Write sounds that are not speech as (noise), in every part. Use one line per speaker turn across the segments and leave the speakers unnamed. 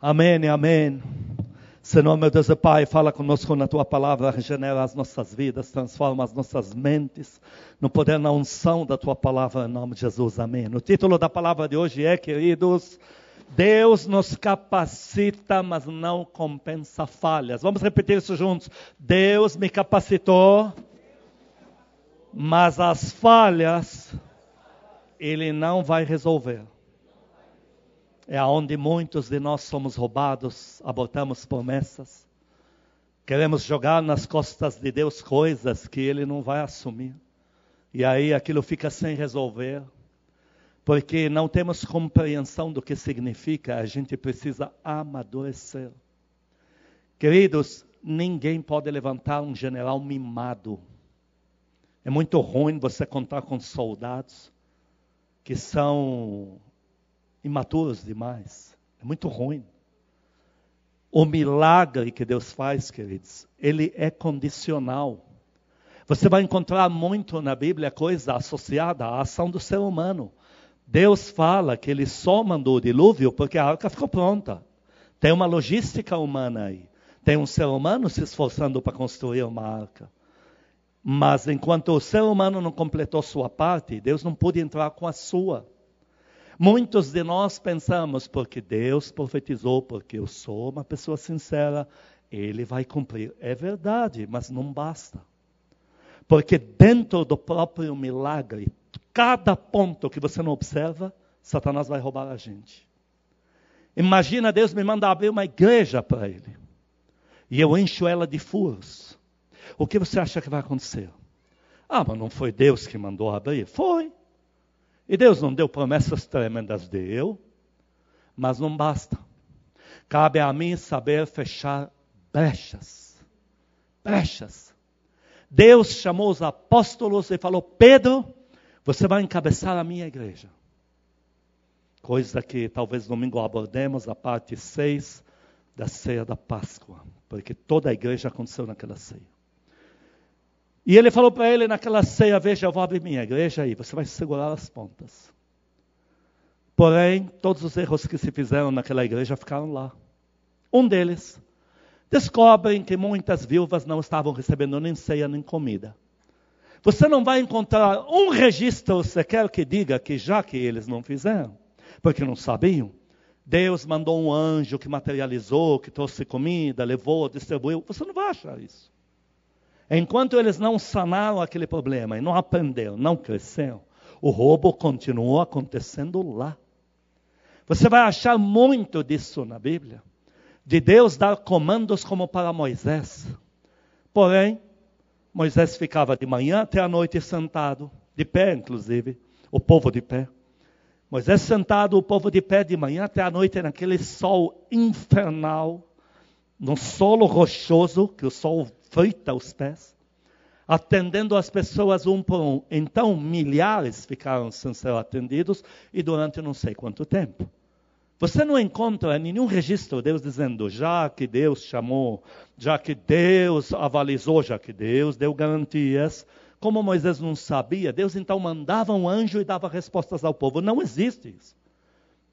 Amém, amém. Senhor, meu Deus e Pai, fala conosco na tua palavra, regenera as nossas vidas, transforma as nossas mentes, no poder, na unção da tua palavra, em nome de Jesus, amém. O título da palavra de hoje é, queridos, Deus nos capacita, mas não compensa falhas. Vamos repetir isso juntos. Deus me capacitou, mas as falhas Ele não vai resolver é aonde muitos de nós somos roubados, abortamos promessas, queremos jogar nas costas de Deus coisas que Ele não vai assumir. E aí aquilo fica sem resolver, porque não temos compreensão do que significa, a gente precisa amadurecer. Queridos, ninguém pode levantar um general mimado. É muito ruim você contar com soldados que são imaturos demais. É muito ruim. O milagre que Deus faz, queridos, ele é condicional. Você vai encontrar muito na Bíblia coisa associada à ação do ser humano. Deus fala que ele só mandou o dilúvio porque a arca ficou pronta. Tem uma logística humana aí. Tem um ser humano se esforçando para construir uma arca. Mas enquanto o ser humano não completou sua parte, Deus não pôde entrar com a sua. Muitos de nós pensamos, porque Deus profetizou, porque eu sou uma pessoa sincera, ele vai cumprir. É verdade, mas não basta. Porque dentro do próprio milagre, cada ponto que você não observa, Satanás vai roubar a gente. Imagina Deus me manda abrir uma igreja para ele. E eu encho ela de furos. O que você acha que vai acontecer? Ah, mas não foi Deus que mandou abrir? Foi. E Deus não deu promessas tremendas, deu, mas não basta. Cabe a mim saber fechar brechas. Brechas. Deus chamou os apóstolos e falou: Pedro, você vai encabeçar a minha igreja. Coisa que talvez domingo abordemos, a parte 6 da ceia da Páscoa. Porque toda a igreja aconteceu naquela ceia. E ele falou para ele naquela ceia: Veja, eu vou abrir minha igreja aí, você vai segurar as pontas. Porém, todos os erros que se fizeram naquela igreja ficaram lá. Um deles, descobrem que muitas viúvas não estavam recebendo nem ceia nem comida. Você não vai encontrar um registro sequer que diga que já que eles não fizeram, porque não sabiam, Deus mandou um anjo que materializou, que trouxe comida, levou, distribuiu. Você não vai achar isso. Enquanto eles não sanaram aquele problema e não aprenderam, não cresceram, o roubo continuou acontecendo lá. Você vai achar muito disso na Bíblia, de Deus dar comandos como para Moisés. Porém, Moisés ficava de manhã até a noite sentado, de pé inclusive, o povo de pé. Moisés sentado, o povo de pé de manhã até a noite naquele sol infernal, no solo rochoso, que o sol feita os pés, atendendo as pessoas um por um. Então, milhares ficaram sem ser atendidos e durante não sei quanto tempo. Você não encontra nenhum registro de Deus dizendo, já que Deus chamou, já que Deus avalizou, já que Deus deu garantias. Como Moisés não sabia, Deus então mandava um anjo e dava respostas ao povo. Não existe isso.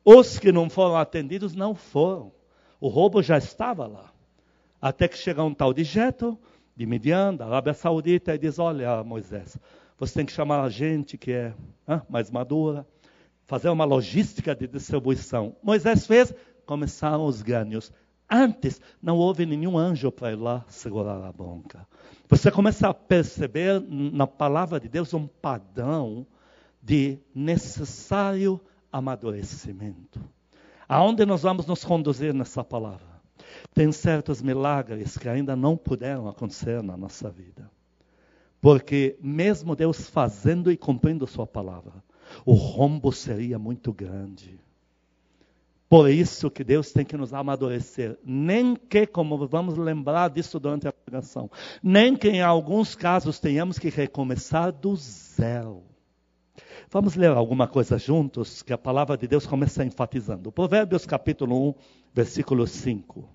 Os que não foram atendidos não foram. O roubo já estava lá. Até que chega um tal de Jetro, de Midian, da Arábia Saudita, e diz: Olha, Moisés, você tem que chamar a gente que é mais madura, fazer uma logística de distribuição. Moisés fez, começaram os ganhos. Antes, não houve nenhum anjo para ir lá segurar a bronca. Você começa a perceber na palavra de Deus um padrão de necessário amadurecimento. Aonde nós vamos nos conduzir nessa palavra? Tem certos milagres que ainda não puderam acontecer na nossa vida. Porque, mesmo Deus fazendo e cumprindo Sua palavra, o rombo seria muito grande. Por isso que Deus tem que nos amadurecer. Nem que, como vamos lembrar disso durante a pregação, nem que em alguns casos tenhamos que recomeçar do zero. Vamos ler alguma coisa juntos, que a palavra de Deus começa enfatizando. Provérbios capítulo 1, versículo 5.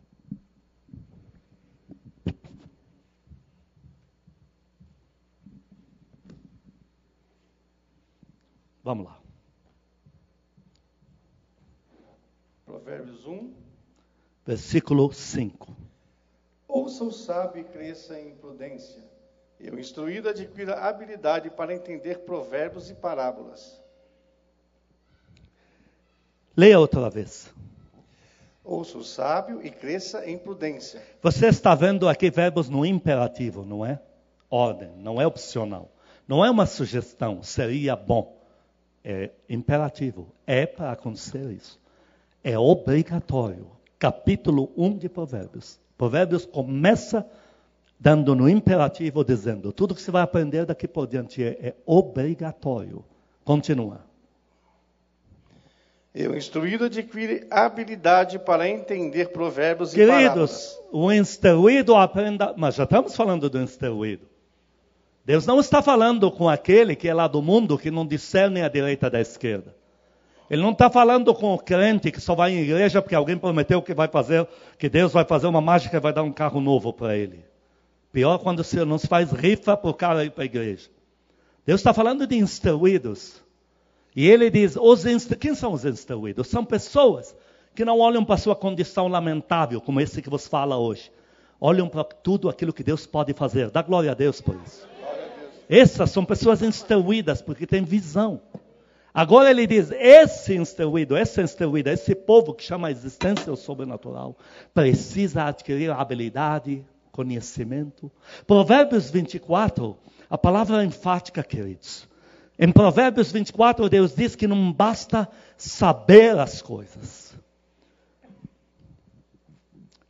Vamos lá.
Provérbios 1,
versículo 5.
Ouça o sábio e cresça em prudência. E o instruído adquira habilidade para entender provérbios e parábolas.
Leia outra vez.
Ouça o sábio e cresça em prudência.
Você está vendo aqui verbos no imperativo, não é? Ordem, não é opcional. Não é uma sugestão, seria bom. É imperativo. É para acontecer isso. É obrigatório. Capítulo 1 de Provérbios. Provérbios começa dando no imperativo, dizendo: tudo que você vai aprender daqui por diante é, é obrigatório. Continua.
Eu, instruído, adquire habilidade para entender provérbios
Queridos,
e parábolas.
o instruído aprenda. Mas já estamos falando do instruído. Deus não está falando com aquele que é lá do mundo que não discerne a direita da esquerda. Ele não está falando com o crente que só vai em igreja porque alguém prometeu que vai fazer, que Deus vai fazer uma mágica e vai dar um carro novo para ele. Pior quando não se faz rifa para o cara ir para a igreja. Deus está falando de instruídos. E ele diz: os instru... quem são os instruídos? São pessoas que não olham para a sua condição lamentável, como esse que você fala hoje. Olham para tudo aquilo que Deus pode fazer. Dá glória a Deus por isso. Essas são pessoas instruídas, porque têm visão. Agora ele diz: esse instruído, essa instruída, esse povo que chama a existência o sobrenatural, precisa adquirir habilidade, conhecimento. Provérbios 24, a palavra é enfática, queridos. Em Provérbios 24, Deus diz que não basta saber as coisas.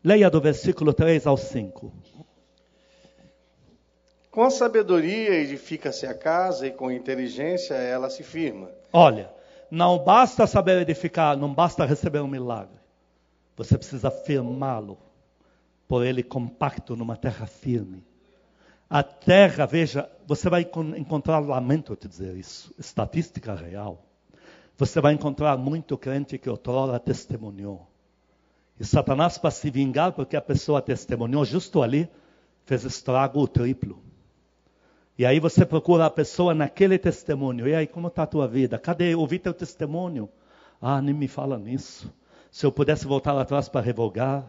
Leia do versículo 3 ao 5.
Com sabedoria edifica-se a casa e com inteligência ela se firma.
Olha, não basta saber edificar, não basta receber um milagre. Você precisa firmá-lo, por ele compacto numa terra firme. A terra, veja, você vai encontrar, lamento te dizer isso, estatística real. Você vai encontrar muito crente que outrora testemunhou. E Satanás, para se vingar, porque a pessoa testemunhou justo ali, fez estrago o triplo. E aí você procura a pessoa naquele testemunho. E aí, como está a tua vida? Cadê? Ouvi teu testemunho. Ah, nem me fala nisso. Se eu pudesse voltar atrás para revogar.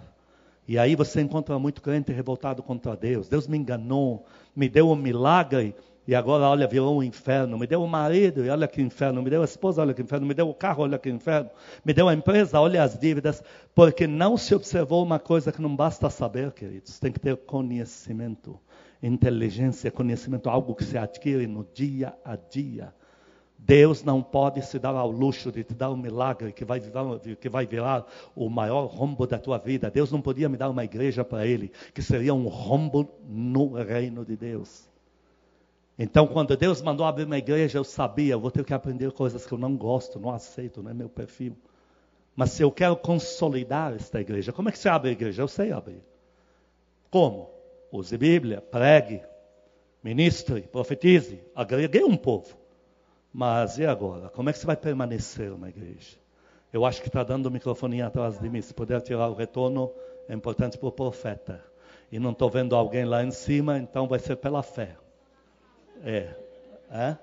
E aí você encontra muito crente revoltado contra Deus. Deus me enganou, me deu um milagre e agora, olha, virou um inferno. Me deu um marido e olha que inferno. Me deu a esposa, olha que inferno. Me deu o carro, olha que inferno. Me deu a empresa, olha as dívidas. Porque não se observou uma coisa que não basta saber, queridos. Tem que ter conhecimento inteligência, conhecimento, algo que se adquire no dia a dia. Deus não pode se dar ao luxo de te dar um milagre que vai, virar, que vai virar o maior rombo da tua vida. Deus não podia me dar uma igreja para Ele, que seria um rombo no reino de Deus. Então, quando Deus mandou abrir uma igreja, eu sabia, eu vou ter que aprender coisas que eu não gosto, não aceito, não é meu perfil. Mas se eu quero consolidar esta igreja, como é que se abre a igreja? Eu sei abrir. Como? Use Bíblia, pregue, ministre, profetize, agregue um povo. Mas e agora? Como é que você vai permanecer na igreja? Eu acho que está dando o microfone atrás de mim. Se puder tirar o retorno, é importante para o profeta. E não estou vendo alguém lá em cima, então vai ser pela fé. É. é?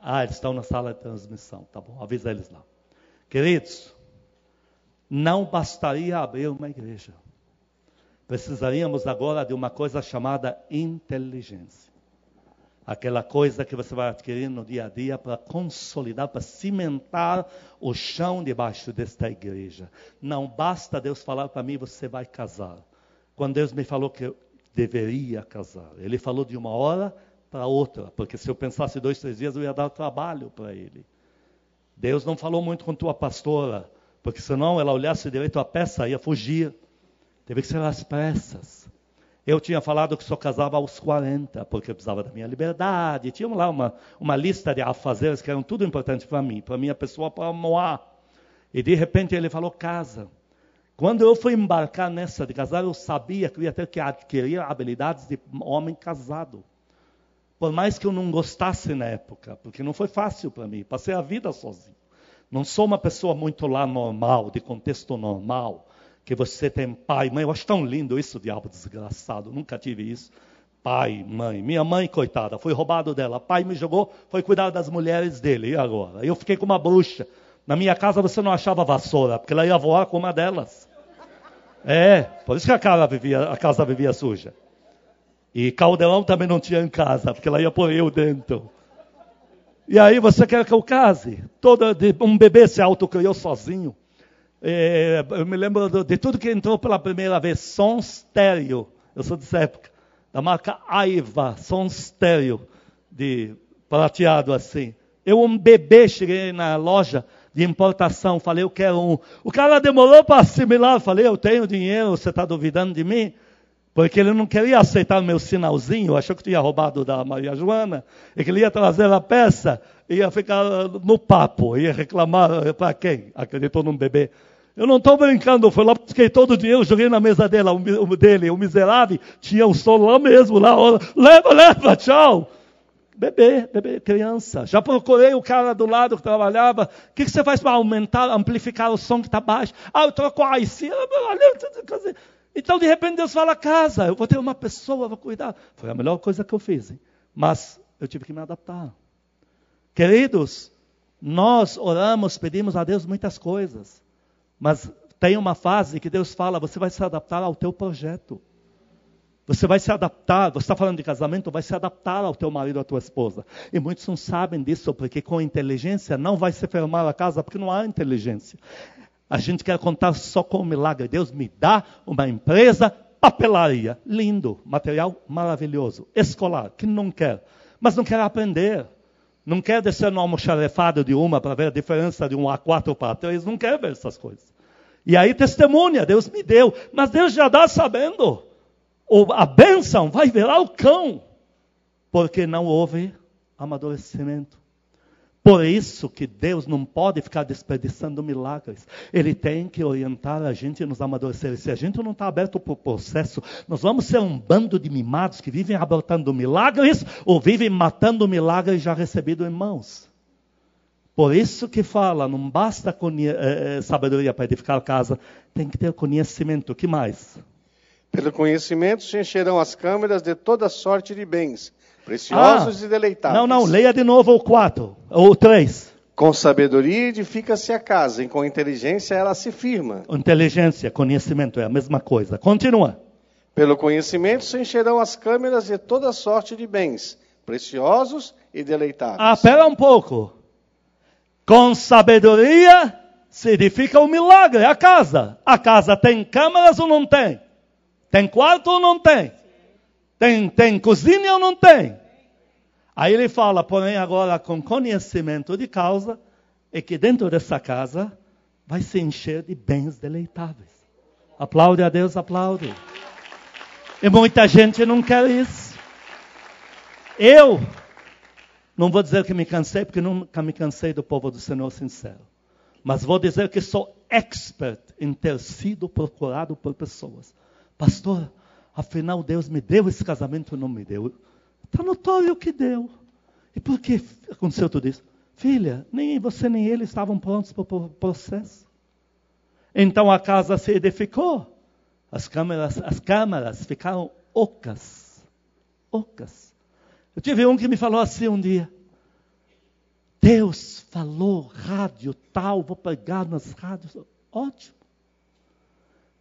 Ah, eles estão na sala de transmissão. Tá bom, avisa eles lá. Queridos, não bastaria abrir uma igreja. Precisaríamos agora de uma coisa chamada inteligência. Aquela coisa que você vai adquirir no dia a dia para consolidar, para cimentar o chão debaixo desta igreja. Não basta Deus falar para mim, você vai casar. Quando Deus me falou que eu deveria casar, Ele falou de uma hora para outra, porque se eu pensasse dois, três dias, eu ia dar trabalho para Ele. Deus não falou muito com tua pastora, porque senão ela olhasse direito a peça, ia fugir. Teve que ser às pressas. Eu tinha falado que só casava aos 40, porque eu precisava da minha liberdade. Tinha lá uma, uma lista de afazeres que eram tudo importante para mim, para minha pessoa, para moar. E de repente ele falou: casa. Quando eu fui embarcar nessa de casar, eu sabia que eu ia ter que adquirir habilidades de homem casado. Por mais que eu não gostasse na época, porque não foi fácil para mim, passei a vida sozinho. Não sou uma pessoa muito lá normal, de contexto normal que você tem pai, mãe. Eu acho tão lindo isso, diabo desgraçado. Nunca tive isso. Pai, mãe. Minha mãe, coitada, foi roubado dela. Pai me jogou, foi cuidar das mulheres dele. E agora? Eu fiquei com uma bruxa. Na minha casa você não achava vassoura, porque ela ia voar com uma delas. É, por isso que a casa vivia, a casa vivia suja. E caldeirão também não tinha em casa, porque ela ia pôr eu dentro. E aí você quer que eu case? Toda, um bebê se autocriou sozinho. É, eu me lembro de, tudo que entrou pela primeira vez, som estéreo. Eu sou dessa época, da marca Aiva, som estéreo, de prateado assim. Eu, um bebê, cheguei na loja de importação, falei, eu quero um. O cara demorou para assimilar, falei, eu tenho dinheiro, você está duvidando de mim? Porque ele não queria aceitar meu sinalzinho, achou que tinha roubado da Maria Joana, e que ele ia trazer a peça, ia ficar no papo, ia reclamar para quem? Acreditou num bebê. Eu não estou brincando, foi lá, busquei todo o dinheiro, joguei na mesa dele, o dele, o miserável, tinha um som lá mesmo, lá, leva, leva, tchau. Bebê, bebê, criança. Já procurei o cara do lado que trabalhava. O que, que você faz para aumentar, amplificar o som que está baixo? Ah, eu troco a IC. Então, de repente, Deus fala: casa, eu vou ter uma pessoa, vou cuidar. Foi a melhor coisa que eu fiz. Hein? Mas eu tive que me adaptar. Queridos, nós oramos, pedimos a Deus muitas coisas. Mas tem uma fase que Deus fala: você vai se adaptar ao teu projeto. Você vai se adaptar, você está falando de casamento, vai se adaptar ao teu marido, à tua esposa. E muitos não sabem disso, porque com inteligência não vai se firmar a casa, porque não há inteligência. A gente quer contar só com o milagre. Deus me dá uma empresa, papelaria. Lindo, material maravilhoso. Escolar, que não quer. Mas não quer aprender. Não quer descer no almoxarifado de uma para ver a diferença de um A4 para 3. Não quer ver essas coisas. E aí testemunha, Deus me deu. Mas Deus já dá sabendo a bênção vai virar o cão, porque não houve amadurecimento. Por isso que Deus não pode ficar desperdiçando milagres. Ele tem que orientar a gente nos amadurecer. Se a gente não está aberto para o processo, nós vamos ser um bando de mimados que vivem abortando milagres ou vivem matando milagres já recebidos em mãos. Por isso que fala, não basta eh, sabedoria para edificar a casa, tem que ter conhecimento. O que mais?
Pelo conhecimento se encherão as câmeras de toda sorte de bens, preciosos ah, e deleitáveis.
Não, não, leia de novo o 4, ou 3.
Com sabedoria edifica-se a casa, e com inteligência ela se firma.
Inteligência, conhecimento é a mesma coisa. Continua.
Pelo conhecimento se encherão as câmeras de toda sorte de bens, preciosos e deleitáveis.
Ah, espera um pouco. Com sabedoria se edifica o milagre, a casa. A casa tem câmeras ou não tem? Tem quarto ou não tem? Tem, tem cozinha ou não tem? Aí ele fala, porém, agora com conhecimento de causa, é que dentro dessa casa vai se encher de bens deleitáveis. Aplaude a Deus, aplaude. E muita gente não quer isso. Eu não vou dizer que me cansei, porque nunca me cansei do povo do Senhor sincero. Mas vou dizer que sou expert em ter sido procurado por pessoas Pastor, afinal Deus me deu esse casamento ou não me deu? Está notório que deu. E por que aconteceu tudo isso? Filha, nem você nem ele estavam prontos para o processo. Então a casa se edificou. As câmeras, as câmaras ficaram ocas. Ocas. Eu tive um que me falou assim um dia. Deus falou, rádio tal, vou pegar nas rádios. Ótimo.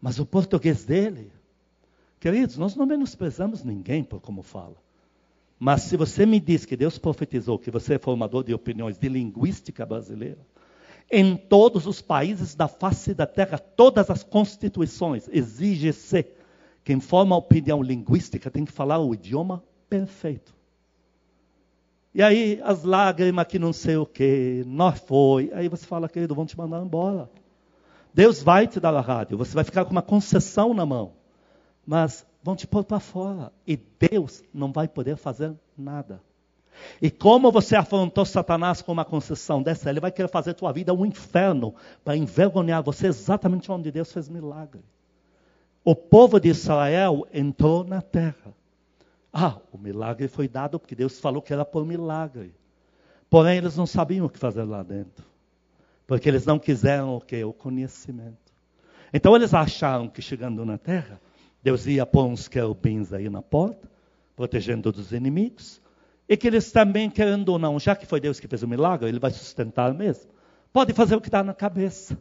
Mas o português dele Queridos, nós não menosprezamos ninguém por como fala. Mas se você me diz que Deus profetizou que você é formador de opiniões de linguística brasileira, em todos os países da face da terra, todas as constituições, exige-se quem forma opinião linguística tem que falar o idioma perfeito. E aí as lágrimas que não sei o que, nós foi. Aí você fala, querido, vão te mandar embora. Deus vai te dar a rádio, você vai ficar com uma concessão na mão mas vão te pôr para fora. E Deus não vai poder fazer nada. E como você afrontou Satanás com uma concessão dessa, ele vai querer fazer tua vida um inferno para envergonhar você exatamente onde Deus fez milagre. O povo de Israel entrou na terra. Ah, o milagre foi dado porque Deus falou que era por milagre. Porém, eles não sabiam o que fazer lá dentro. Porque eles não quiseram o que? O conhecimento. Então eles acharam que chegando na terra, Deus ia pôr uns querubins aí na porta, protegendo dos inimigos. E que eles também, querendo ou não, já que foi Deus que fez o milagre, ele vai sustentar mesmo. Pode fazer o que está na cabeça.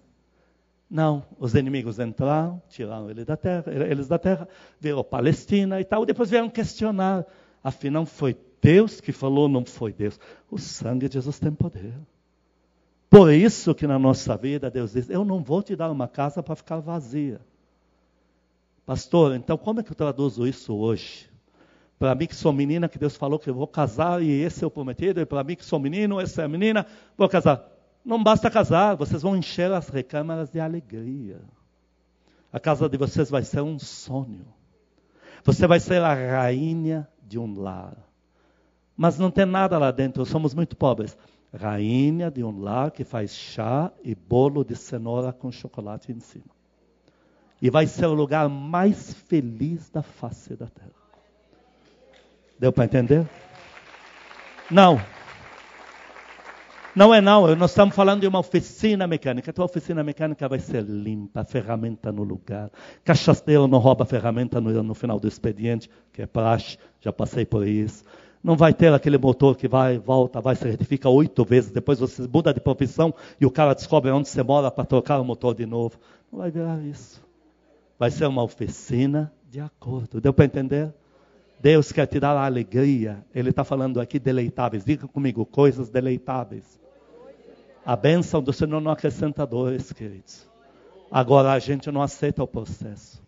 Não, os inimigos entraram, tiraram ele da terra, eles da terra, virou Palestina e tal. Depois vieram questionar. Afinal, foi Deus que falou, não foi Deus. O sangue de Jesus tem poder. Por isso que na nossa vida Deus diz: Eu não vou te dar uma casa para ficar vazia. Pastor, então como é que eu traduzo isso hoje? Para mim que sou menina, que Deus falou que eu vou casar e esse é o prometido, e para mim que sou menino, essa é a menina, vou casar. Não basta casar, vocês vão encher as recâmaras de alegria. A casa de vocês vai ser um sonho. Você vai ser a rainha de um lar. Mas não tem nada lá dentro, somos muito pobres. Rainha de um lar que faz chá e bolo de cenoura com chocolate em cima. E vai ser o lugar mais feliz da face da terra. Deu para entender? Não. Não é não, nós estamos falando de uma oficina mecânica. A tua oficina mecânica vai ser limpa, ferramenta no lugar. Cachaceiro não rouba ferramenta no, no final do expediente, que é praxe, já passei por isso. Não vai ter aquele motor que vai, volta, vai, se retifica oito vezes. Depois você muda de profissão e o cara descobre onde você mora para trocar o motor de novo. Não vai virar isso. Vai ser uma oficina de acordo. Deu para entender? Deus quer te dar a alegria. Ele está falando aqui deleitáveis. Diga comigo, coisas deleitáveis. A bênção do Senhor não acrescenta dores, queridos. Agora a gente não aceita o processo.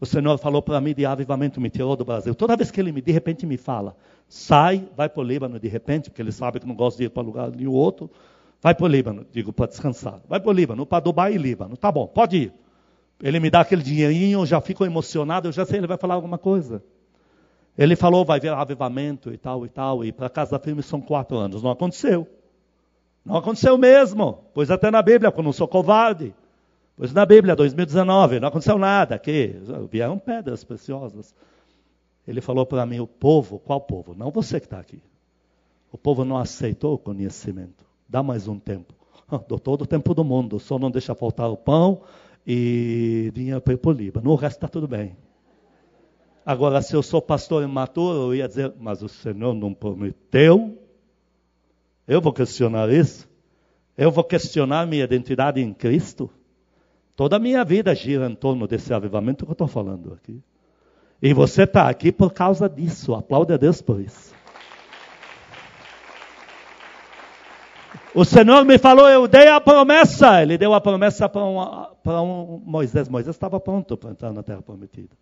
O Senhor falou para mim de avivamento, me tirou do Brasil. Toda vez que ele me, de repente me fala, sai, vai para o Líbano de repente, porque ele sabe que não gosta de ir para lugar nenhum outro. Vai para o Líbano, digo, para descansar. Vai para o Líbano, para Dubai e Líbano. Tá bom, pode ir. Ele me dá aquele dinheirinho, eu já fico emocionado, eu já sei, ele vai falar alguma coisa. Ele falou, vai ver avivamento e tal e tal, e para casa firme são quatro anos. Não aconteceu. Não aconteceu mesmo, pois até na Bíblia, quando não sou covarde. Pois na Bíblia, 2019, não aconteceu nada aqui. Vieram pedras preciosas. Ele falou para mim, o povo, qual povo? Não você que está aqui. O povo não aceitou o conhecimento. Dá mais um tempo. (laughs) Dou todo o tempo do mundo, só não deixa faltar o pão e dinheiro para ir para o Líbano. O resto está tudo bem. Agora, se eu sou pastor imaturo, eu ia dizer, mas o Senhor não prometeu eu vou questionar isso? Eu vou questionar minha identidade em Cristo? Toda a minha vida gira em torno desse avivamento que eu estou falando aqui. E você está aqui por causa disso. Aplaude a Deus por isso. O Senhor me falou, eu dei a promessa. Ele deu a promessa para um, um Moisés. Moisés estava pronto para entrar na terra prometida.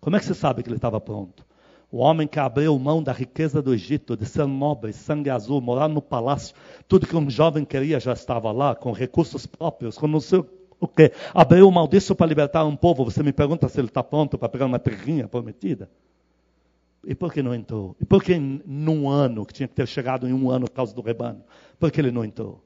Como é que você sabe que ele estava pronto? O homem que abriu mão da riqueza do Egito, de ser nobre, sangue azul, morar no palácio, tudo que um jovem queria já estava lá, com recursos próprios, com não sei o quê. Abriu mão disso para libertar um povo. Você me pergunta se ele está pronto para pegar uma terrinha prometida? E por que não entrou? E por que num ano, que tinha que ter chegado em um ano por causa do rebanho, por que ele não entrou?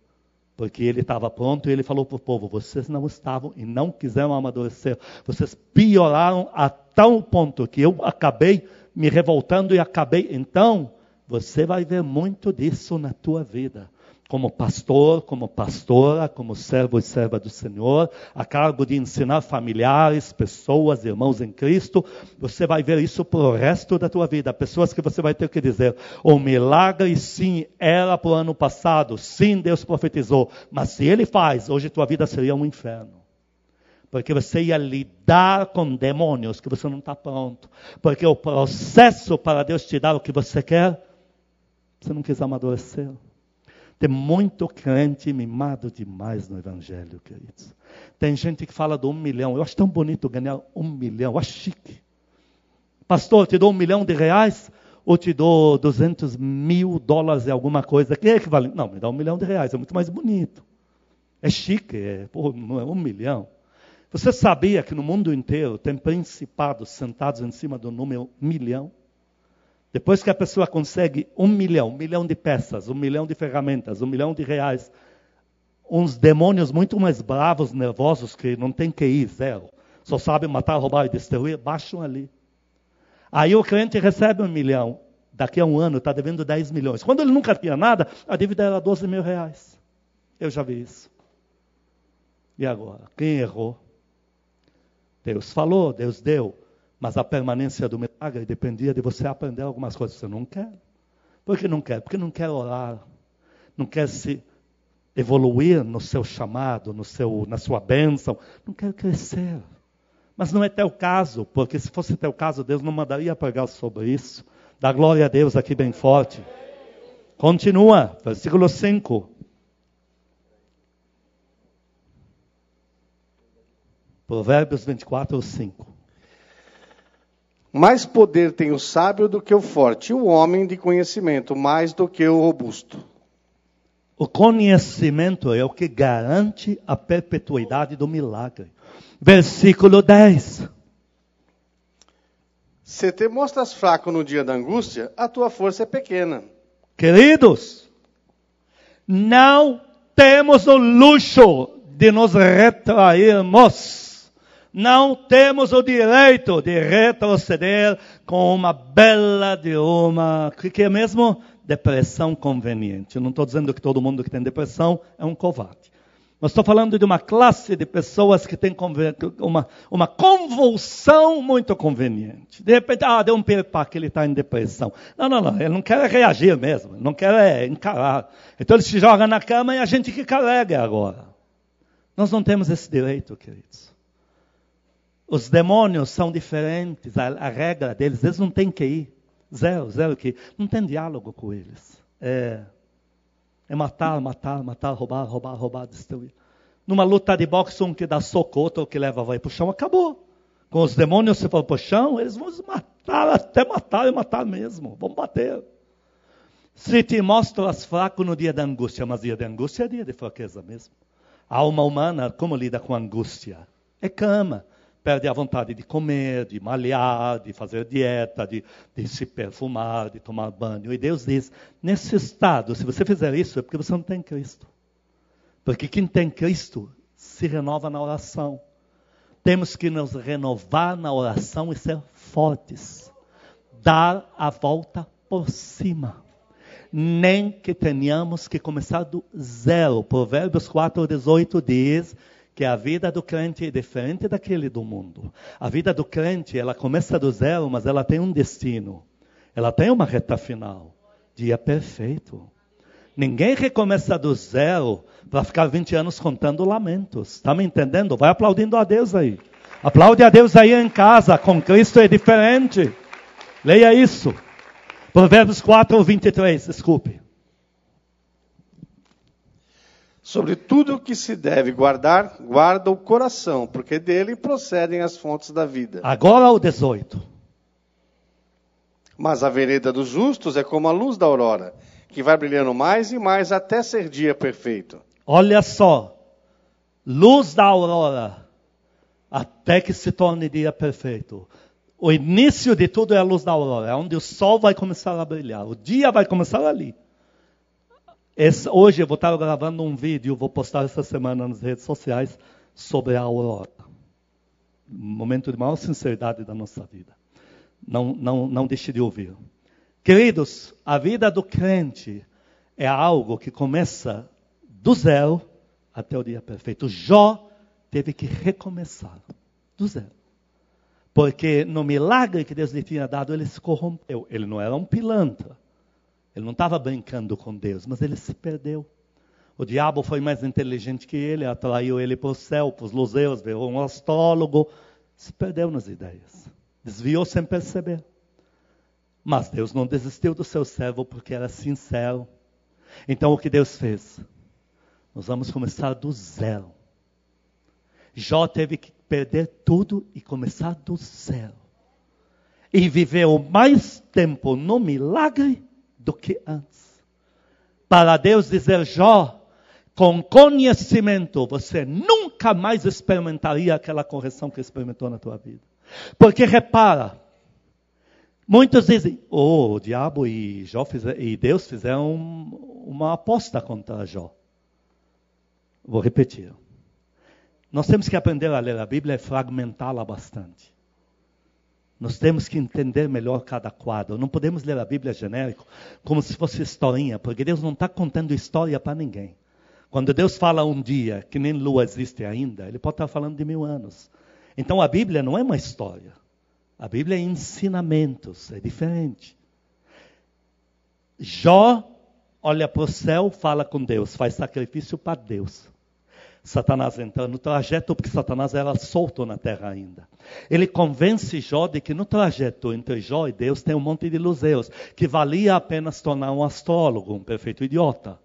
Porque ele estava pronto e ele falou para o povo: vocês não estavam e não quiseram amadurecer. Vocês pioraram a tal ponto que eu acabei me revoltando e acabei. Então, você vai ver muito disso na tua vida. Como pastor, como pastora, como servo e serva do Senhor, a cargo de ensinar familiares, pessoas, irmãos em Cristo, você vai ver isso para o resto da tua vida. Pessoas que você vai ter que dizer: o milagre sim era para o ano passado, sim Deus profetizou, mas se Ele faz, hoje tua vida seria um inferno. Porque você ia lidar com demônios que você não está pronto. Porque o processo para Deus te dar o que você quer, você não quis amadurecer. Tem muito crente mimado demais no Evangelho, queridos. Tem gente que fala de um milhão. Eu acho tão bonito ganhar um milhão. Eu acho chique. Pastor, te dou um milhão de reais ou te dou 200 mil dólares e alguma coisa que é equivalente? Não, me dá um milhão de reais. É muito mais bonito. É chique. É, pô, não é um milhão. Você sabia que no mundo inteiro tem principados sentados em cima do número milhão? Depois que a pessoa consegue um milhão, um milhão de peças, um milhão de ferramentas, um milhão de reais, uns demônios muito mais bravos, nervosos, que não tem QI, zero, só sabem matar, roubar e destruir, baixam ali. Aí o cliente recebe um milhão, daqui a um ano está devendo 10 milhões. Quando ele nunca tinha nada, a dívida era 12 mil reais. Eu já vi isso. E agora? Quem errou? Deus falou, Deus deu, mas a permanência do milagre dependia de você aprender algumas coisas. Você não quer. Por que não quer? Porque não quer orar, não quer se evoluir no seu chamado, no seu, na sua bênção, não quero crescer. Mas não é teu caso, porque se fosse teu caso, Deus não mandaria pregar sobre isso. Dá glória a Deus aqui bem forte. Continua, versículo 5. Provérbios 24, 5.
Mais poder tem o sábio do que o forte, e o homem de conhecimento mais do que o robusto.
O conhecimento é o que garante a perpetuidade do milagre. Versículo 10.
Se te mostras fraco no dia da angústia, a tua força é pequena.
Queridos, não temos o luxo de nos retrairmos. Não temos o direito de retroceder com uma bela de uma, que é mesmo? Depressão conveniente. Eu não estou dizendo que todo mundo que tem depressão é um covarde. Mas estou falando de uma classe de pessoas que tem uma, uma convulsão muito conveniente. De repente, ah, deu um que ele está em depressão. Não, não, não, ele não quer reagir mesmo, ele não quer é, encarar. Então ele se joga na cama e a gente que carrega agora. Nós não temos esse direito, queridos. Os demônios são diferentes, a, a regra deles, eles não têm que ir. Zero, zero que. Não tem diálogo com eles. É, é matar, matar, matar, roubar, roubar, roubar, destruir. Numa luta de boxe, um que dá soco, outro que leva vai para o chão, acabou. Com os demônios, se for para o chão, eles vão matar, até matar e matar mesmo. Vão bater. Se te mostras fraco no dia da angústia, mas dia de angústia é dia de fraqueza mesmo. A alma humana, como lida com angústia? É cama perde a vontade de comer, de malhar, de fazer dieta, de, de, se perfumar, de tomar banho. E Deus diz: nesse estado, se você fizer isso, é porque você não tem Cristo. Porque quem tem Cristo se renova na oração. Temos que nos renovar na oração e ser fortes. Dar a volta por cima. Nem que tenhamos que começar do zero. Provérbios 4, 18 diz que a vida do crente é diferente daquele do mundo. A vida do crente, ela começa do zero, mas ela tem um destino. Ela tem uma reta final. Dia perfeito. Ninguém recomeça do zero para ficar 20 anos contando lamentos. Está me entendendo? Vai aplaudindo a Deus aí. Aplaude a Deus aí em casa. Com Cristo é diferente. Leia isso. Provérbios 4, 23. Desculpe.
Sobre tudo o que se deve guardar, guarda o coração, porque dele procedem as fontes da vida.
Agora o 18.
Mas a vereda dos justos é como a luz da aurora, que vai brilhando mais e mais até ser dia perfeito.
Olha só, luz da aurora, até que se torne dia perfeito. O início de tudo é a luz da aurora, é onde o sol vai começar a brilhar, o dia vai começar ali. Esse, hoje eu vou estar gravando um vídeo, vou postar essa semana nas redes sociais, sobre a aurora. Momento de maior sinceridade da nossa vida. Não, não, não deixe de ouvir. Queridos, a vida do crente é algo que começa do zero até o dia perfeito. Jó teve que recomeçar do zero. Porque no milagre que Deus lhe tinha dado, ele se corrompeu. Ele não era um pilantra. Ele não estava brincando com Deus, mas ele se perdeu. O diabo foi mais inteligente que ele, atraiu ele para o céu, para os luzeus, virou um astrólogo, se perdeu nas ideias. Desviou sem perceber. Mas Deus não desistiu do seu servo porque era sincero. Então o que Deus fez? Nós vamos começar do zero. Jó teve que perder tudo e começar do zero. E viveu mais tempo no milagre do que antes. Para Deus dizer, Jó, com conhecimento, você nunca mais experimentaria aquela correção que experimentou na tua vida. Porque repara, muitos dizem, oh, o diabo e, Jó e Deus fizeram uma aposta contra Jó. Vou repetir. Nós temos que aprender a ler a Bíblia e fragmentá-la bastante. Nós temos que entender melhor cada quadro. Não podemos ler a Bíblia genérico como se fosse historinha, porque Deus não está contando história para ninguém. Quando Deus fala um dia que nem lua existe ainda, Ele pode estar falando de mil anos. Então a Bíblia não é uma história. A Bíblia é ensinamentos, é diferente. Jó olha para o céu, fala com Deus, faz sacrifício para Deus. Satanás entra no trajeto, porque Satanás era solto na terra ainda. Ele convence Jó de que no trajeto entre Jó e Deus tem um monte de luzeus, que valia apenas tornar um astrólogo, um perfeito idiota.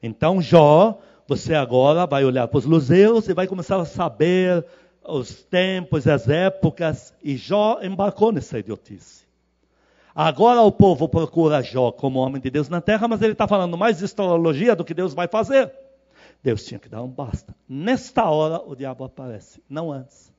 Então, Jó, você agora vai olhar para os luzeus e vai começar a saber os tempos, as épocas, e Jó embarcou nessa idiotice. Agora o povo procura Jó como homem de Deus na terra, mas ele está falando mais de astrologia do que Deus vai fazer. Deus tinha que dar um basta. Nesta hora o diabo aparece, não antes.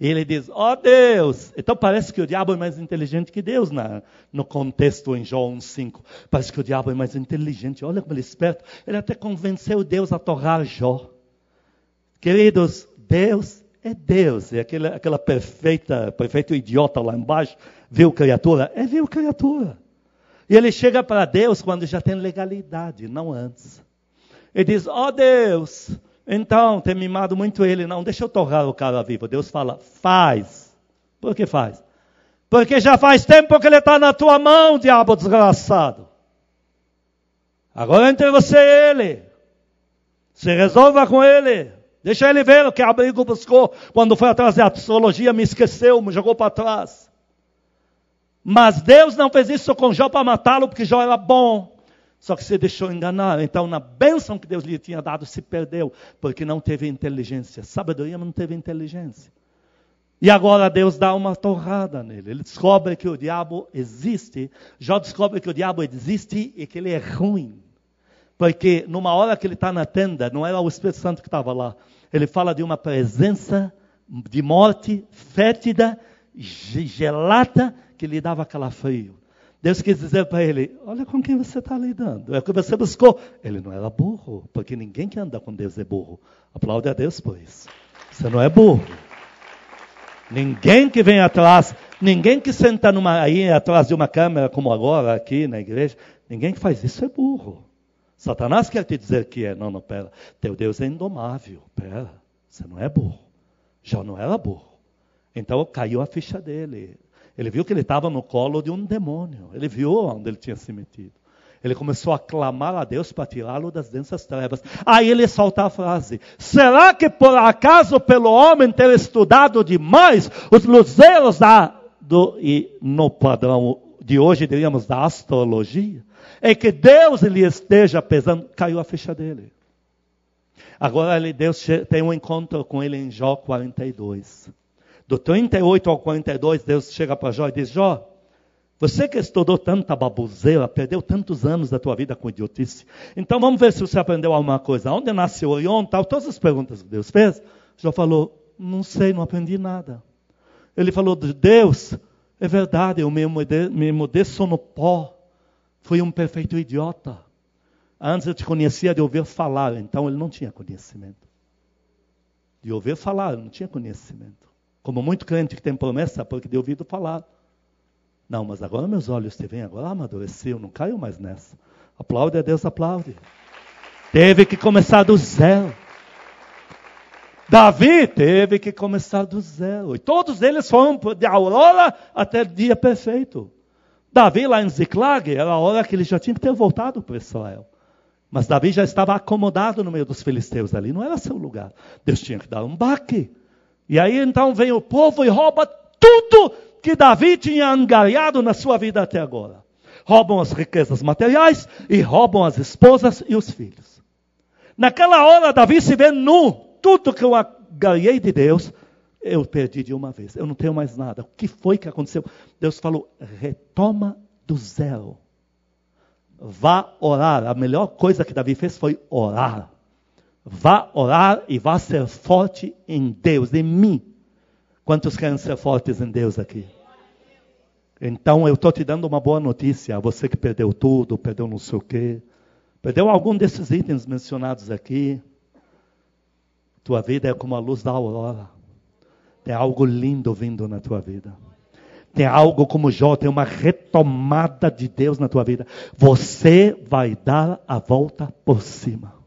E ele diz: Ó oh, Deus! Então parece que o diabo é mais inteligente que Deus na, no contexto em João 1,5. Parece que o diabo é mais inteligente. Olha como ele é esperto. Ele até convenceu Deus a torrar Jó. Queridos, Deus é Deus. E aquela, aquela perfeita, perfeito idiota lá embaixo, viu criatura? É viu criatura. E ele chega para Deus quando já tem legalidade, não antes. Ele diz: Ó oh Deus, então tem mimado muito ele. Não, deixa eu torrar o cara vivo. Deus fala: Faz. Por que faz? Porque já faz tempo que ele está na tua mão, diabo desgraçado. Agora entre você e ele. Se resolva com ele. Deixa ele ver o que abrigo buscou. Quando foi atrás da astrologia, me esqueceu, me jogou para trás. Mas Deus não fez isso com Jó para matá-lo, porque Jó era bom. Só que se deixou enganar. Então, na bênção que Deus lhe tinha dado, se perdeu, porque não teve inteligência. Sabedoria, mas não teve inteligência. E agora Deus dá uma torrada nele. Ele descobre que o diabo existe. Jó descobre que o diabo existe e que ele é ruim. Porque numa hora que ele está na tenda, não era o Espírito Santo que estava lá. Ele fala de uma presença de morte fétida, gelada, que lhe dava calafrio. Deus quis dizer para ele: Olha com quem você está lidando. É o que você buscou. Ele não era burro, porque ninguém que anda com Deus é burro. Aplaude a Deus por isso. Você não é burro. Ninguém que vem atrás, ninguém que senta numa, aí atrás de uma câmera, como agora aqui na igreja, ninguém que faz isso é burro. Satanás quer te dizer que é. Não, não, pera. Teu Deus é indomável. Pera. Você não é burro. Já não era burro. Então caiu a ficha dele. Ele viu que ele estava no colo de um demônio. Ele viu onde ele tinha se metido. Ele começou a clamar a Deus para tirá-lo das densas trevas. Aí ele solta a frase: Será que por acaso, pelo homem ter estudado demais os luzeiros da, do, e no padrão de hoje, diríamos, da astrologia, é que Deus lhe esteja pesando? Caiu a ficha dele. Agora Deus tem um encontro com ele em Jó 42. Do 38 ao 42, Deus chega para Jó e diz: Jó, você que estudou tanta babuzeira, perdeu tantos anos da tua vida com idiotice. Então vamos ver se você aprendeu alguma coisa. Onde nasce o Orion, tal, todas as perguntas que Deus fez. Jó falou: Não sei, não aprendi nada. Ele falou: Deus, é verdade, eu me mudei, me mudei só no pó. Fui um perfeito idiota. Antes eu te conhecia de ouvir falar, então ele não tinha conhecimento. De ouvir falar, não tinha conhecimento. Como muito crente que tem promessa, porque de ouvido falar. Não, mas agora meus olhos te veem, agora amadureceu, não caiu mais nessa. Aplaude a Deus, aplaude. Teve que começar do zero. Davi teve que começar do zero. E todos eles foram de aurora até dia perfeito. Davi lá em Ziklag, era a hora que ele já tinha que ter voltado para Israel. Mas Davi já estava acomodado no meio dos filisteus ali, não era seu lugar. Deus tinha que dar um baque. E aí então vem o povo e rouba tudo que Davi tinha angariado na sua vida até agora. Roubam as riquezas materiais e roubam as esposas e os filhos. Naquela hora, Davi se vê nu. Tudo que eu angariei de Deus, eu perdi de uma vez. Eu não tenho mais nada. O que foi que aconteceu? Deus falou: retoma do zero. Vá orar. A melhor coisa que Davi fez foi orar. Vá orar e vá ser forte em Deus, em mim. Quantos querem ser fortes em Deus aqui? Então eu estou te dando uma boa notícia. Você que perdeu tudo, perdeu não sei o quê, perdeu algum desses itens mencionados aqui. Tua vida é como a luz da aurora. Tem algo lindo vindo na tua vida. Tem algo como Jó, tem uma retomada de Deus na tua vida. Você vai dar a volta por cima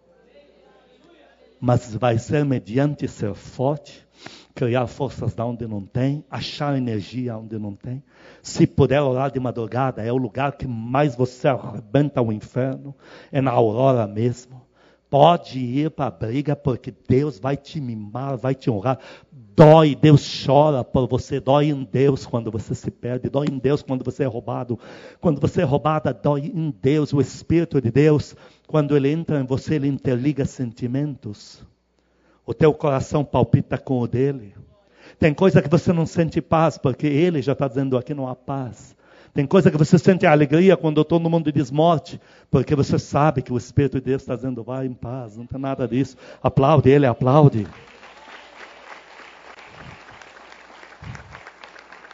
mas vai ser mediante ser forte, criar forças da onde não tem, achar energia onde não tem. Se puder orar de madrugada, é o lugar que mais você arrebenta o inferno, é na aurora mesmo. Pode ir para a briga, porque Deus vai te mimar, vai te honrar. Dói, Deus chora por você, dói em Deus quando você se perde, dói em Deus quando você é roubado. Quando você é roubada, dói em Deus, o Espírito de Deus, quando ele entra em você, ele interliga sentimentos. O teu coração palpita com o dele. Tem coisa que você não sente paz, porque ele já está dizendo aqui não há paz. Tem coisa que você sente alegria quando todo mundo diz morte, porque você sabe que o Espírito de Deus está dizendo vai em paz, não tem nada disso. Aplaude ele, aplaude.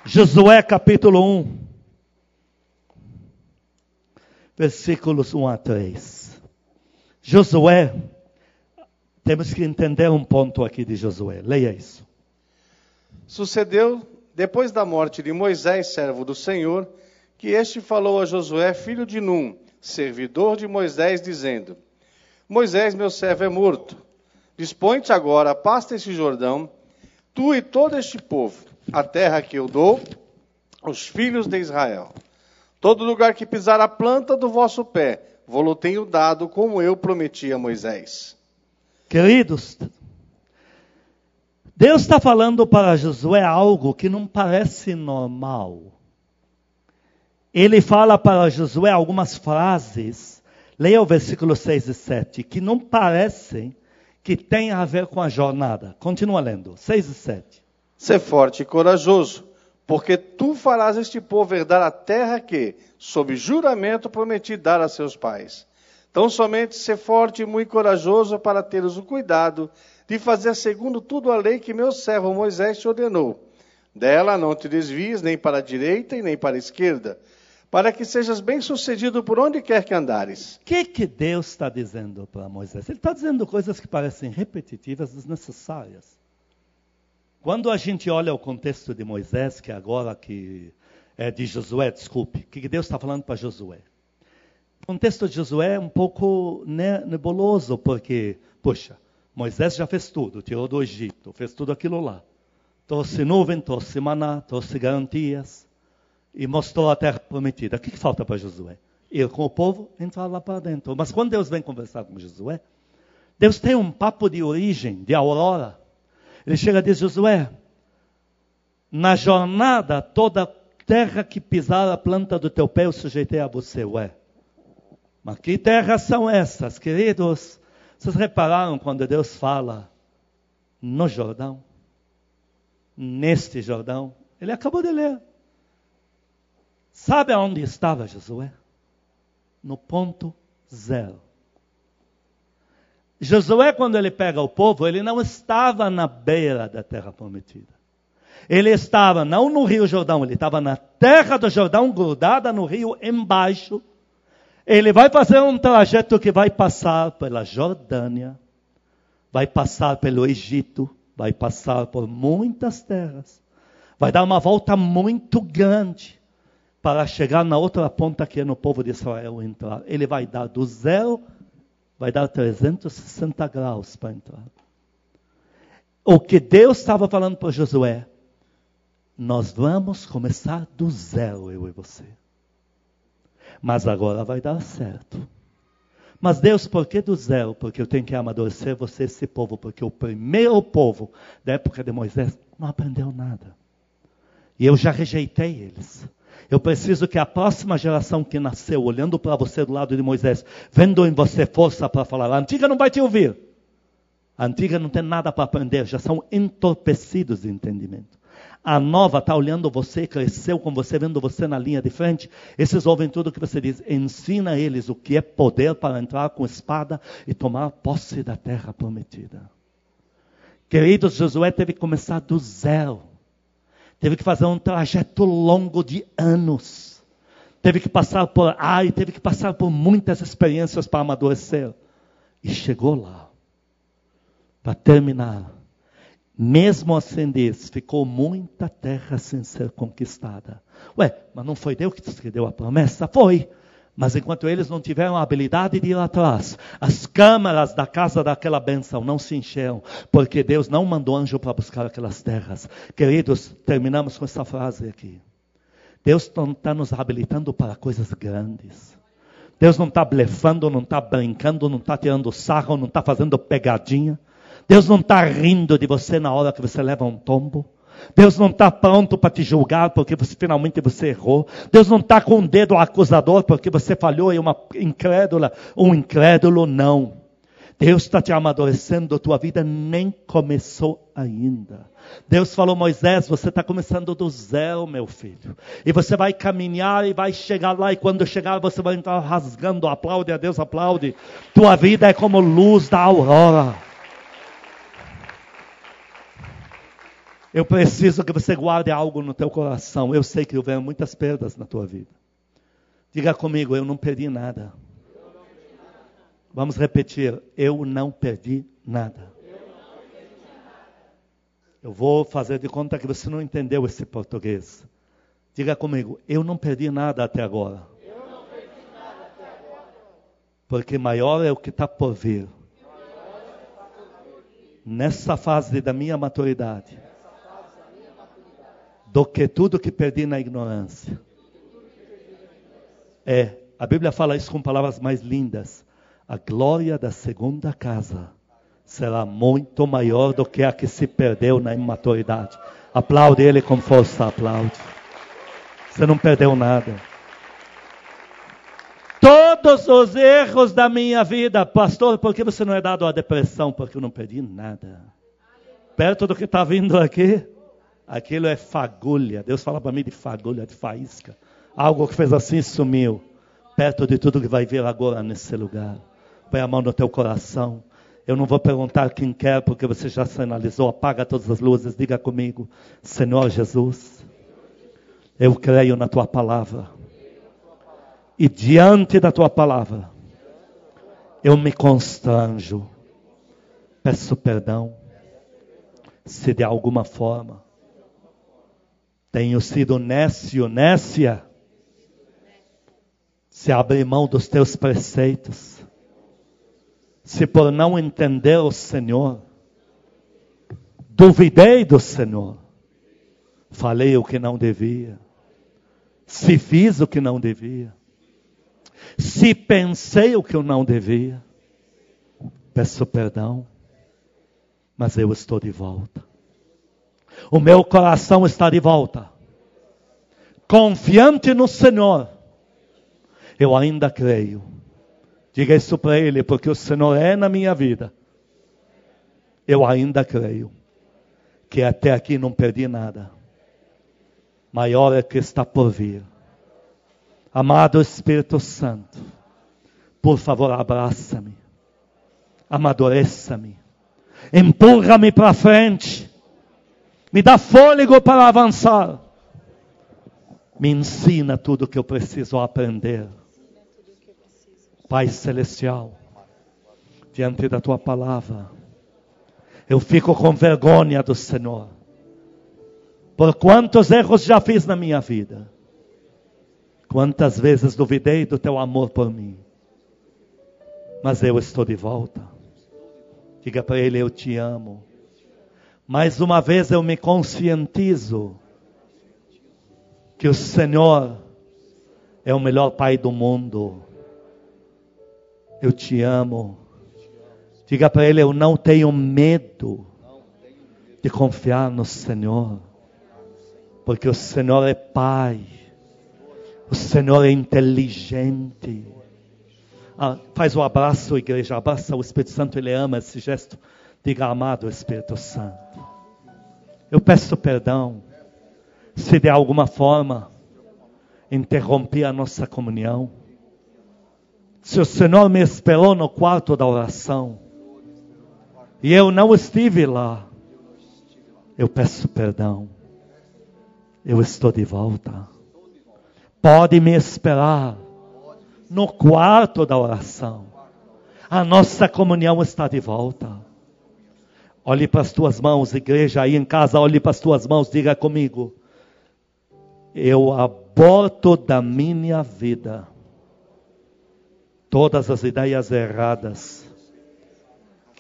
Josué capítulo 1, versículos 1 a 3. Josué, temos que entender um ponto aqui de Josué. Leia isso.
Sucedeu, depois da morte de Moisés, servo do Senhor, que este falou a Josué, filho de Num, servidor de Moisés, dizendo: Moisés, meu servo, é morto. Dispõe-te agora, pasta este Jordão, tu e todo este povo, a terra que eu dou aos filhos de Israel. Todo lugar que pisar a planta do vosso pé, vou-lo tenho dado, como eu prometi a Moisés.
Queridos, Deus está falando para Josué algo que não parece normal ele fala para Josué algumas frases, leia o versículo 6 e 7, que não parecem que têm a ver com a jornada. Continua lendo, 6 e 7.
Ser forte e corajoso, porque tu farás este povo herdar a terra que, sob juramento, prometi dar a seus pais. Tão somente ser forte e muito corajoso para teres o cuidado de fazer segundo tudo a lei que meu servo Moisés te ordenou. Dela não te desvies nem para a direita e nem para a esquerda, para que sejas bem-sucedido por onde quer que andares.
O que, que Deus está dizendo para Moisés? Ele está dizendo coisas que parecem repetitivas, desnecessárias. Quando a gente olha o contexto de Moisés, que agora que é de Josué, desculpe, o que Deus está falando para Josué? O contexto de Josué é um pouco nebuloso, porque, poxa, Moisés já fez tudo, tirou do Egito, fez tudo aquilo lá. Trouxe nuvem, trouxe maná, trouxe garantias e mostrou a terra prometida. O que, que falta para Josué? Ir com o povo, entrar lá para dentro. Mas quando Deus vem conversar com Josué, Deus tem um papo de origem, de aurora. Ele chega e diz: Josué, na jornada, toda terra que pisar a planta do teu pé, eu sujeitei a você. Ué, mas que terras são essas, queridos? Vocês repararam quando Deus fala no Jordão? Neste Jordão? Ele acabou de ler. Sabe aonde estava Josué? No ponto zero. Josué, quando ele pega o povo, ele não estava na beira da terra prometida. Ele estava não no Rio Jordão, ele estava na terra do Jordão, grudada no rio embaixo. Ele vai fazer um trajeto que vai passar pela Jordânia, vai passar pelo Egito, vai passar por muitas terras, vai dar uma volta muito grande para chegar na outra ponta que é no povo de Israel entrar. Ele vai dar do zero, vai dar 360 graus para entrar. O que Deus estava falando para Josué, nós vamos começar do zero, eu e você. Mas agora vai dar certo. Mas Deus, por que do zero? Porque eu tenho que amadurecer você, esse povo, porque o primeiro povo da época de Moisés não aprendeu nada. E eu já rejeitei eles. Eu preciso que a próxima geração que nasceu, olhando para você do lado de Moisés, vendo em você força para falar, a antiga não vai te ouvir. A antiga não tem nada para aprender, já são entorpecidos de entendimento. A nova está olhando você, cresceu com você, vendo você na linha de frente. Esses ouvem tudo que você diz. Ensina eles o que é poder para entrar com espada e tomar posse da terra prometida. Queridos, Josué teve que começar do zero. Teve que fazer um trajeto longo de anos. Teve que passar por ai, teve que passar por muitas experiências para amadurecer. E chegou lá. Para terminar. Mesmo assim diz, ficou muita terra sem ser conquistada. Ué, mas não foi Deus que deu a promessa? Foi. Mas enquanto eles não tiveram a habilidade de ir atrás, as câmaras da casa daquela benção não se encheram, porque Deus não mandou anjo para buscar aquelas terras. Queridos, terminamos com essa frase aqui. Deus está nos habilitando para coisas grandes. Deus não está blefando, não está brincando, não está tirando sarro, não está fazendo pegadinha. Deus não está rindo de você na hora que você leva um tombo. Deus não está pronto para te julgar porque você finalmente você errou. Deus não está com o dedo acusador porque você falhou e uma incrédula, um incrédulo não. Deus está te amadurecendo, tua vida nem começou ainda. Deus falou, Moisés, você está começando do zero, meu filho. E você vai caminhar e vai chegar lá, e quando chegar, você vai entrar rasgando, aplaude a Deus, aplaude. Tua vida é como luz da aurora. Eu preciso que você guarde algo no teu coração. Eu sei que houveram muitas perdas na tua vida. Diga comigo, eu não perdi nada. Vamos repetir, eu não perdi nada. Eu vou fazer de conta que você não entendeu esse português. Diga comigo, eu não perdi nada até agora. Porque maior é o que está por vir. Nessa fase da minha maturidade do que tudo que perdi na ignorância. É, a Bíblia fala isso com palavras mais lindas. A glória da segunda casa será muito maior do que a que se perdeu na imaturidade. Aplaude ele com força, aplaude. Você não perdeu nada. Todos os erros da minha vida, pastor, por que você não é dado à depressão? Porque eu não perdi nada. Perto do que está vindo aqui, Aquilo é fagulha. Deus fala para mim de fagulha, de faísca. Algo que fez assim sumiu. Perto de tudo que vai vir agora nesse lugar. Põe a mão no teu coração. Eu não vou perguntar quem quer, porque você já sinalizou. Apaga todas as luzes. Diga comigo, Senhor Jesus, eu creio na tua palavra. E diante da tua palavra, eu me constranjo. Peço perdão. Se de alguma forma tenho sido nécio, nécia, se abrir mão dos teus preceitos, se por não entender o Senhor, duvidei do Senhor, falei o que não devia, se fiz o que não devia, se pensei o que eu não devia, peço perdão, mas eu estou de volta. O meu coração está de volta. Confiante no Senhor. Eu ainda creio. Diga isso para Ele, porque o Senhor é na minha vida. Eu ainda creio que até aqui não perdi nada. Maior é que está por vir. Amado Espírito Santo, por favor, abraça-me, amadureça-me, empurra-me para frente me dá fôlego para avançar. Me ensina tudo o que eu preciso aprender. Pai Celestial, diante da tua palavra, eu fico com vergonha do Senhor. Por quantos erros já fiz na minha vida. Quantas vezes duvidei do teu amor por mim. Mas eu estou de volta. Diga para ele: Eu te amo. Mais uma vez eu me conscientizo que o Senhor é o melhor Pai do mundo. Eu te amo. Diga para Ele: Eu não tenho medo de confiar no Senhor, porque o Senhor é Pai, o Senhor é inteligente. Ah, faz o um abraço, igreja, abraça o Espírito Santo, Ele ama esse gesto. Diga, amado Espírito Santo, eu peço perdão se de alguma forma interrompi a nossa comunhão. Se o Senhor me esperou no quarto da oração e eu não estive lá, eu peço perdão. Eu estou de volta. Pode me esperar no quarto da oração. A nossa comunhão está de volta. Olhe para as tuas mãos, igreja aí em casa, olhe para as tuas mãos, diga comigo. Eu aborto da minha vida todas as ideias erradas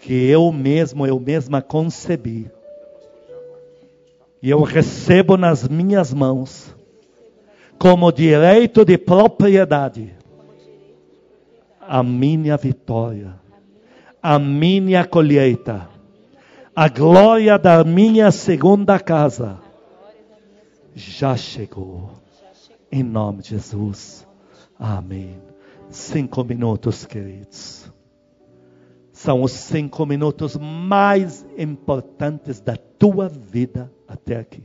que eu mesmo, eu mesma concebi. E eu recebo nas minhas mãos como direito de propriedade a minha vitória, a minha colheita, a glória da minha segunda casa já chegou. Em nome de Jesus. Amém. Cinco minutos, queridos. São os cinco minutos mais importantes da tua vida até aqui.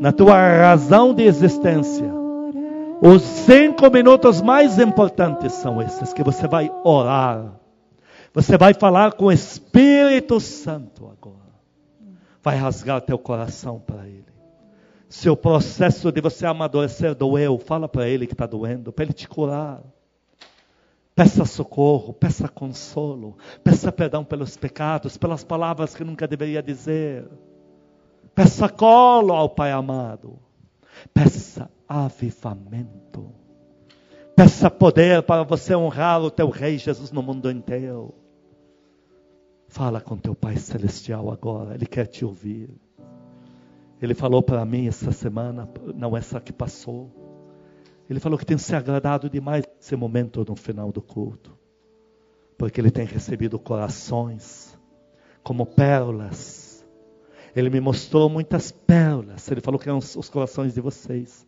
Na tua razão de existência. Os cinco minutos mais importantes são esses que você vai orar. Você vai falar com o Espírito Santo agora. Vai rasgar teu coração para Ele. Se o processo de você amadurecer doeu, fala para Ele que está doendo, para Ele te curar. Peça socorro, peça consolo, peça perdão pelos pecados, pelas palavras que nunca deveria dizer. Peça colo ao Pai amado. Peça avivamento. Peça poder para você honrar o teu Rei Jesus no mundo inteiro. Fala com teu Pai Celestial agora, Ele quer te ouvir. Ele falou para mim essa semana, não essa que passou. Ele falou que tem se agradado demais esse momento no final do culto. Porque ele tem recebido corações como pérolas. Ele me mostrou muitas pérolas. Ele falou que eram os corações de vocês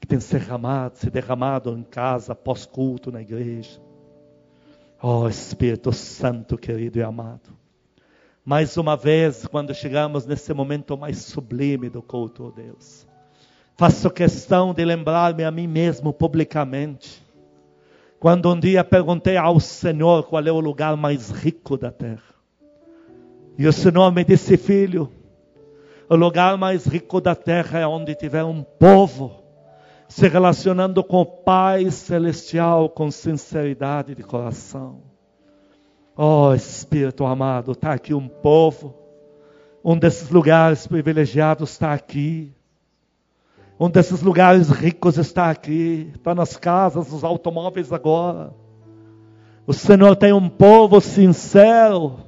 que têm se derramado, se derramado em casa, pós-culto, na igreja. Oh Espírito Santo, querido e amado. Mais uma vez, quando chegamos nesse momento mais sublime do culto, oh Deus, faço questão de lembrar-me a mim mesmo publicamente. Quando um dia perguntei ao Senhor qual é o lugar mais rico da terra. E o Senhor me disse, filho, o lugar mais rico da terra é onde tiver um povo se relacionando com o Pai Celestial com sinceridade de coração. Oh Espírito amado, está aqui um povo. Um desses lugares privilegiados está aqui. Um desses lugares ricos está aqui. Está nas casas, nos automóveis agora. O Senhor tem um povo sincero.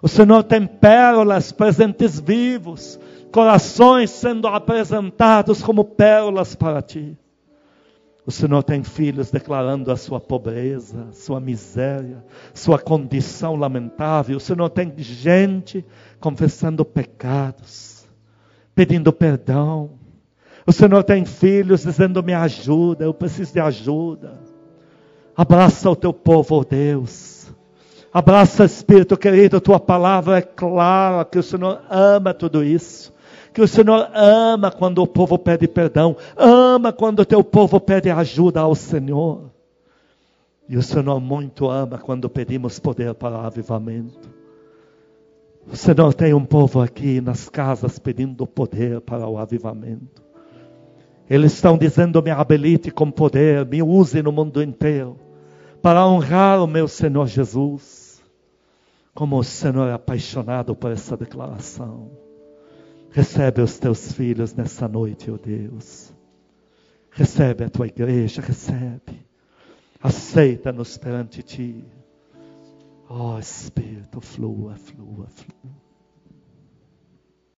O Senhor tem pérolas, presentes vivos, corações sendo apresentados como pérolas para ti. O Senhor tem filhos declarando a sua pobreza, sua miséria, sua condição lamentável. O Senhor tem gente confessando pecados, pedindo perdão. O Senhor tem filhos dizendo: Me ajuda, eu preciso de ajuda. Abraça o teu povo, oh Deus. Abraça, Espírito querido, tua palavra é clara que o Senhor ama tudo isso que o Senhor ama quando o povo pede perdão, ama quando o teu povo pede ajuda ao Senhor. E o Senhor muito ama quando pedimos poder para o avivamento. O Senhor tem um povo aqui nas casas pedindo poder para o avivamento. Eles estão dizendo: me habilite com poder, me use no mundo inteiro, para honrar o meu Senhor Jesus. Como o Senhor é apaixonado por essa declaração. Recebe os teus filhos nessa noite, ó oh Deus. Recebe a tua igreja, recebe. Aceita-nos perante ti. Ó oh, Espírito, flua, flua, flua.